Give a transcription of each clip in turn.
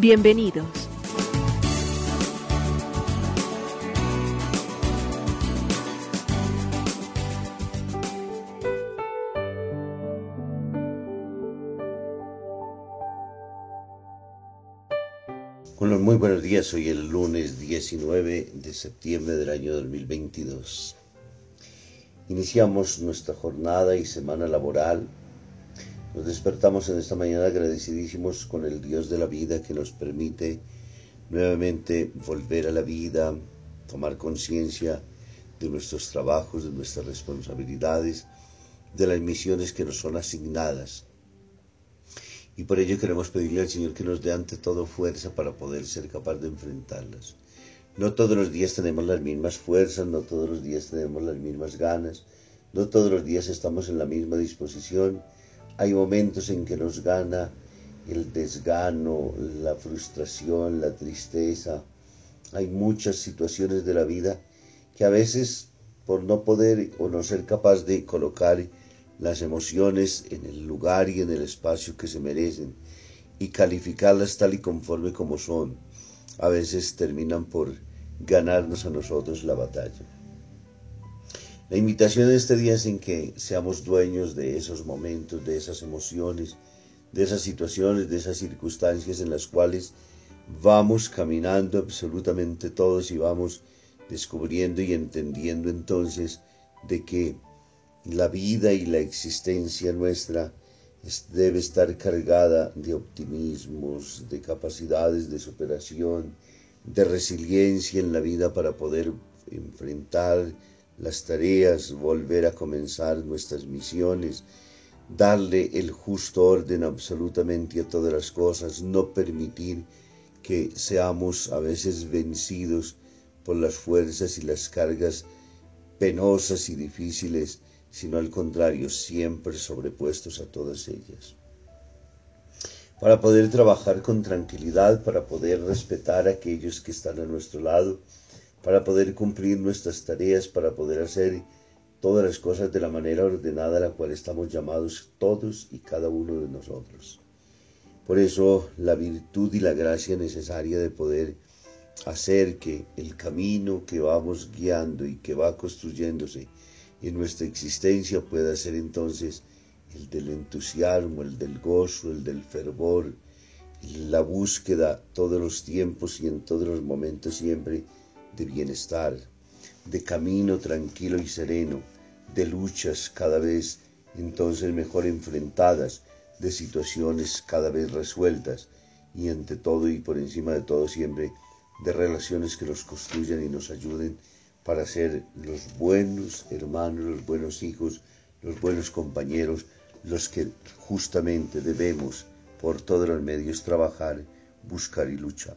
Bienvenidos. Bueno, muy buenos días. Hoy el lunes 19 de septiembre del año 2022. Iniciamos nuestra jornada y semana laboral. Nos despertamos en esta mañana agradecidísimos con el Dios de la vida que nos permite nuevamente volver a la vida, tomar conciencia de nuestros trabajos, de nuestras responsabilidades, de las misiones que nos son asignadas. Y por ello queremos pedirle al Señor que nos dé ante todo fuerza para poder ser capaz de enfrentarlas. No todos los días tenemos las mismas fuerzas, no todos los días tenemos las mismas ganas, no todos los días estamos en la misma disposición. Hay momentos en que nos gana el desgano, la frustración, la tristeza. Hay muchas situaciones de la vida que a veces por no poder o no ser capaz de colocar las emociones en el lugar y en el espacio que se merecen y calificarlas tal y conforme como son, a veces terminan por ganarnos a nosotros la batalla. La invitación de este día es en que seamos dueños de esos momentos, de esas emociones, de esas situaciones, de esas circunstancias en las cuales vamos caminando absolutamente todos y vamos descubriendo y entendiendo entonces de que la vida y la existencia nuestra debe estar cargada de optimismos, de capacidades de superación, de resiliencia en la vida para poder enfrentar las tareas, volver a comenzar nuestras misiones, darle el justo orden absolutamente a todas las cosas, no permitir que seamos a veces vencidos por las fuerzas y las cargas penosas y difíciles, sino al contrario, siempre sobrepuestos a todas ellas. Para poder trabajar con tranquilidad, para poder respetar a aquellos que están a nuestro lado, para poder cumplir nuestras tareas, para poder hacer todas las cosas de la manera ordenada a la cual estamos llamados todos y cada uno de nosotros. Por eso la virtud y la gracia necesaria de poder hacer que el camino que vamos guiando y que va construyéndose en nuestra existencia pueda ser entonces el del entusiasmo, el del gozo, el del fervor, la búsqueda todos los tiempos y en todos los momentos siempre de bienestar, de camino tranquilo y sereno, de luchas cada vez entonces mejor enfrentadas, de situaciones cada vez resueltas y ante todo y por encima de todo siempre de relaciones que nos construyan y nos ayuden para ser los buenos hermanos, los buenos hijos, los buenos compañeros, los que justamente debemos por todos los medios trabajar, buscar y luchar.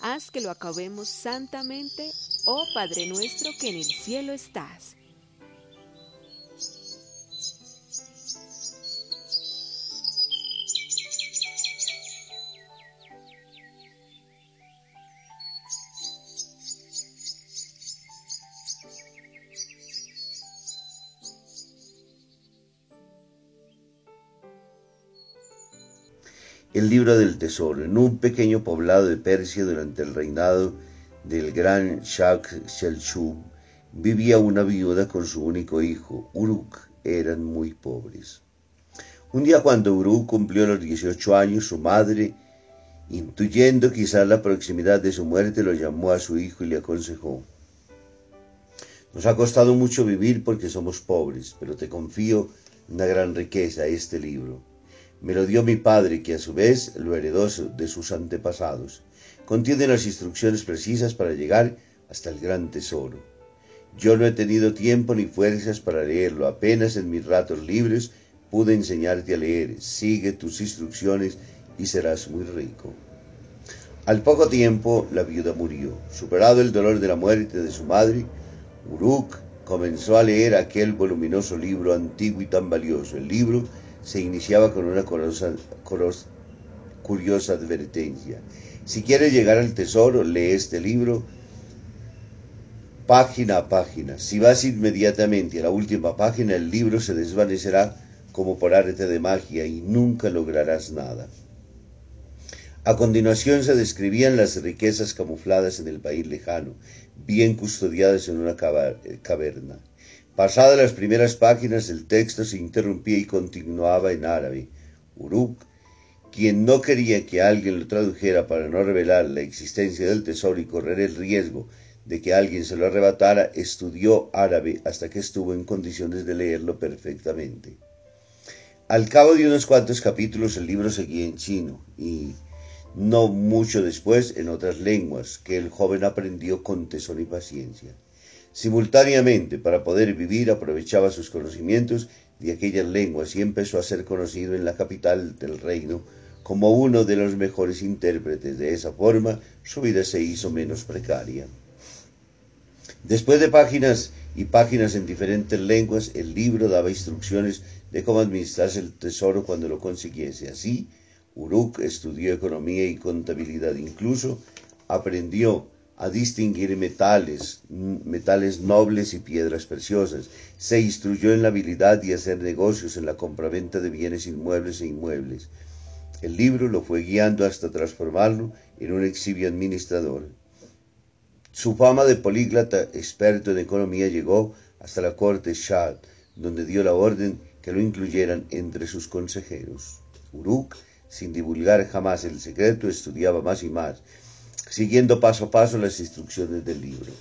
Haz que lo acabemos santamente, oh Padre nuestro que en el cielo estás. El libro del tesoro. En un pequeño poblado de Persia durante el reinado del gran Shah Seljuk vivía una viuda con su único hijo, Uruk. Eran muy pobres. Un día cuando Uruk cumplió los 18 años, su madre, intuyendo quizás la proximidad de su muerte, lo llamó a su hijo y le aconsejó. Nos ha costado mucho vivir porque somos pobres, pero te confío una gran riqueza, este libro. Me lo dio mi padre, que a su vez lo heredó de sus antepasados. Contiene las instrucciones precisas para llegar hasta el gran tesoro. Yo no he tenido tiempo ni fuerzas para leerlo, apenas en mis ratos libres pude enseñarte a leer. Sigue tus instrucciones y serás muy rico. Al poco tiempo la viuda murió. Superado el dolor de la muerte de su madre, Uruk comenzó a leer aquel voluminoso libro antiguo y tan valioso. El libro se iniciaba con una curiosa advertencia. Si quieres llegar al tesoro, lee este libro página a página. Si vas inmediatamente a la última página, el libro se desvanecerá como por arte de magia y nunca lograrás nada. A continuación se describían las riquezas camufladas en el país lejano, bien custodiadas en una caverna. Pasadas las primeras páginas, el texto se interrumpía y continuaba en árabe. Uruk, quien no quería que alguien lo tradujera para no revelar la existencia del tesoro y correr el riesgo de que alguien se lo arrebatara, estudió árabe hasta que estuvo en condiciones de leerlo perfectamente. Al cabo de unos cuantos capítulos el libro seguía en chino y no mucho después en otras lenguas que el joven aprendió con tesón y paciencia. Simultáneamente, para poder vivir, aprovechaba sus conocimientos de aquellas lenguas y empezó a ser conocido en la capital del reino como uno de los mejores intérpretes. De esa forma, su vida se hizo menos precaria. Después de páginas y páginas en diferentes lenguas, el libro daba instrucciones de cómo administrarse el tesoro cuando lo consiguiese. Así, Uruk estudió economía y contabilidad, incluso aprendió a distinguir metales, metales nobles y piedras preciosas. Se instruyó en la habilidad de hacer negocios en la compraventa de bienes inmuebles e inmuebles. El libro lo fue guiando hasta transformarlo en un exhibio administrador. Su fama de políglota experto en economía llegó hasta la corte Shah, donde dio la orden que lo incluyeran entre sus consejeros. Uruk, sin divulgar jamás el secreto, estudiaba más y más, siguiendo paso a paso las instrucciones del libro.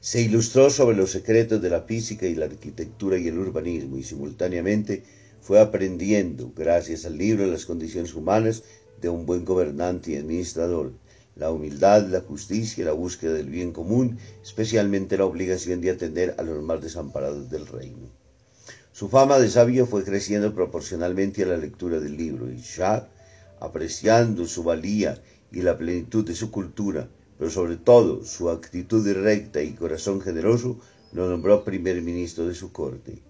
Se ilustró sobre los secretos de la física y la arquitectura y el urbanismo y simultáneamente fue aprendiendo, gracias al libro, las condiciones humanas de un buen gobernante y administrador, la humildad, la justicia, la búsqueda del bien común, especialmente la obligación de atender a los más desamparados del reino. Su fama de sabio fue creciendo proporcionalmente a la lectura del libro, y Shah, apreciando su valía y la plenitud de su cultura, pero sobre todo su actitud recta y corazón generoso, lo nombró primer ministro de su corte.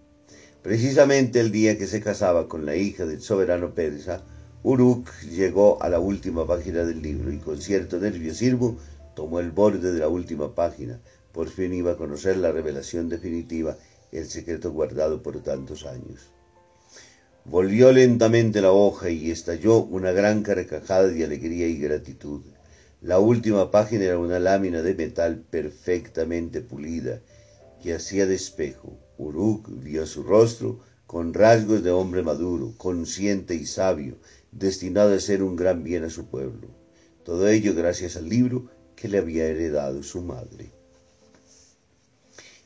Precisamente el día que se casaba con la hija del soberano persa, Uruk llegó a la última página del libro y con cierto nerviosismo tomó el borde de la última página. Por fin iba a conocer la revelación definitiva, el secreto guardado por tantos años. Volvió lentamente la hoja y estalló una gran carcajada de alegría y gratitud. La última página era una lámina de metal perfectamente pulida que hacía de espejo. Uruk vio su rostro con rasgos de hombre maduro, consciente y sabio, destinado a ser un gran bien a su pueblo. Todo ello gracias al libro que le había heredado su madre.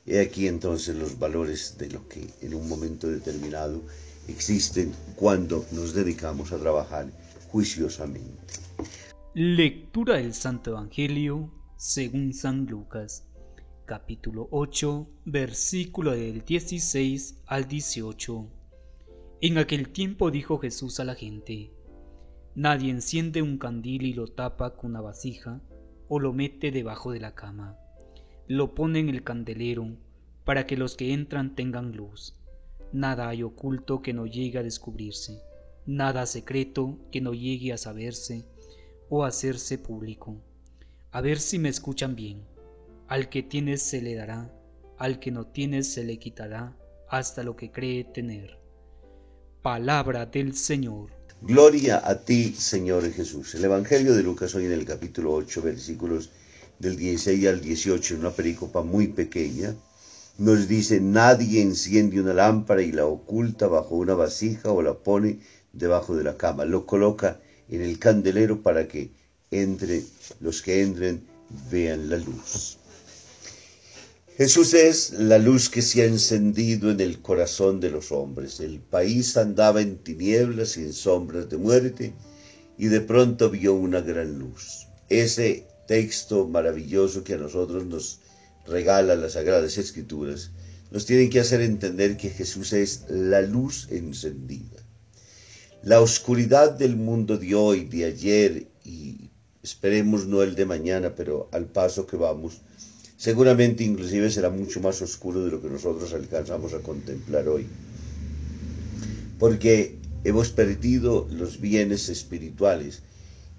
He aquí entonces los valores de lo que en un momento determinado existen cuando nos dedicamos a trabajar juiciosamente. Lectura del Santo Evangelio según San Lucas, capítulo 8, versículo del 16 al 18. En aquel tiempo dijo Jesús a la gente, Nadie enciende un candil y lo tapa con una vasija o lo mete debajo de la cama. Lo pone en el candelero para que los que entran tengan luz. Nada hay oculto que no llegue a descubrirse, nada secreto que no llegue a saberse o hacerse público. A ver si me escuchan bien. Al que tiene se le dará, al que no tiene se le quitará hasta lo que cree tener. Palabra del Señor. Gloria a ti, Señor Jesús. El Evangelio de Lucas hoy en el capítulo 8, versículos del 16 al 18, en una pericopa muy pequeña, nos dice, nadie enciende una lámpara y la oculta bajo una vasija o la pone debajo de la cama, lo coloca en el candelero para que entre los que entren vean la luz. Jesús es la luz que se ha encendido en el corazón de los hombres. El país andaba en tinieblas y en sombras de muerte y de pronto vio una gran luz. Ese texto maravilloso que a nosotros nos regala las Sagradas Escrituras nos tiene que hacer entender que Jesús es la luz encendida. La oscuridad del mundo de hoy, de ayer y esperemos no el de mañana, pero al paso que vamos, seguramente inclusive será mucho más oscuro de lo que nosotros alcanzamos a contemplar hoy. Porque hemos perdido los bienes espirituales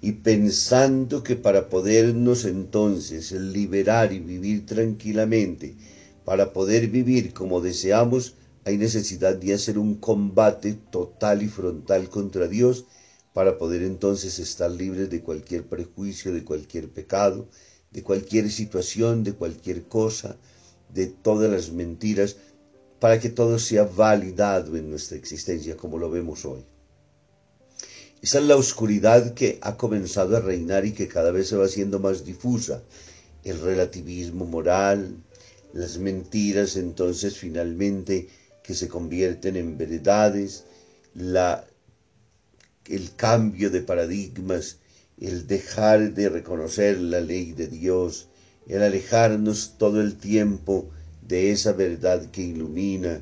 y pensando que para podernos entonces liberar y vivir tranquilamente, para poder vivir como deseamos, hay necesidad de hacer un combate total y frontal contra Dios para poder entonces estar libres de cualquier prejuicio, de cualquier pecado, de cualquier situación, de cualquier cosa, de todas las mentiras, para que todo sea validado en nuestra existencia como lo vemos hoy. Esa es la oscuridad que ha comenzado a reinar y que cada vez se va haciendo más difusa. El relativismo moral, las mentiras entonces finalmente que se convierten en verdades, la, el cambio de paradigmas el dejar de reconocer la ley de Dios, el alejarnos todo el tiempo de esa verdad que ilumina,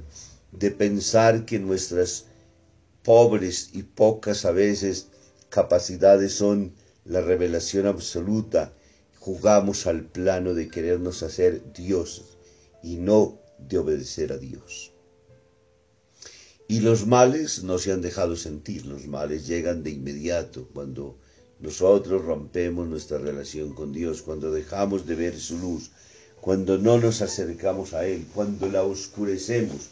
de pensar que nuestras pobres y pocas a veces capacidades son la revelación absoluta, jugamos al plano de querernos hacer dioses y no de obedecer a Dios. Y los males no se han dejado sentir, los males llegan de inmediato. Cuando nosotros rompemos nuestra relación con Dios, cuando dejamos de ver su luz, cuando no nos acercamos a Él, cuando la oscurecemos,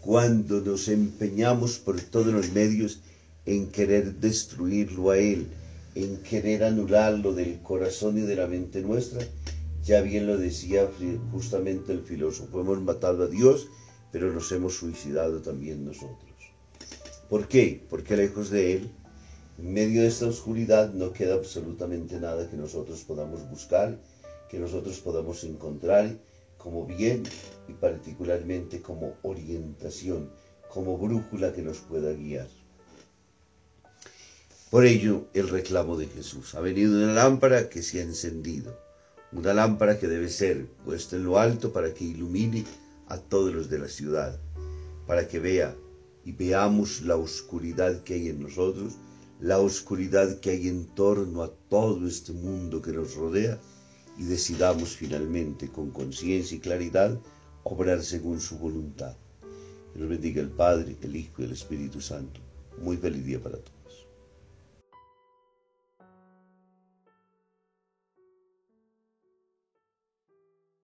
cuando nos empeñamos por todos los medios en querer destruirlo a Él, en querer anularlo del corazón y de la mente nuestra, ya bien lo decía justamente el filósofo, hemos matado a Dios, pero nos hemos suicidado también nosotros. ¿Por qué? Porque lejos de Él en medio de esta oscuridad no queda absolutamente nada que nosotros podamos buscar, que nosotros podamos encontrar como bien y particularmente como orientación, como brújula que nos pueda guiar. Por ello, el reclamo de Jesús. Ha venido una lámpara que se ha encendido, una lámpara que debe ser puesta en lo alto para que ilumine a todos los de la ciudad, para que vea y veamos la oscuridad que hay en nosotros la oscuridad que hay en torno a todo este mundo que nos rodea y decidamos finalmente con conciencia y claridad obrar según su voluntad. Que nos bendiga el Padre, el Hijo y el Espíritu Santo. Muy feliz día para todos.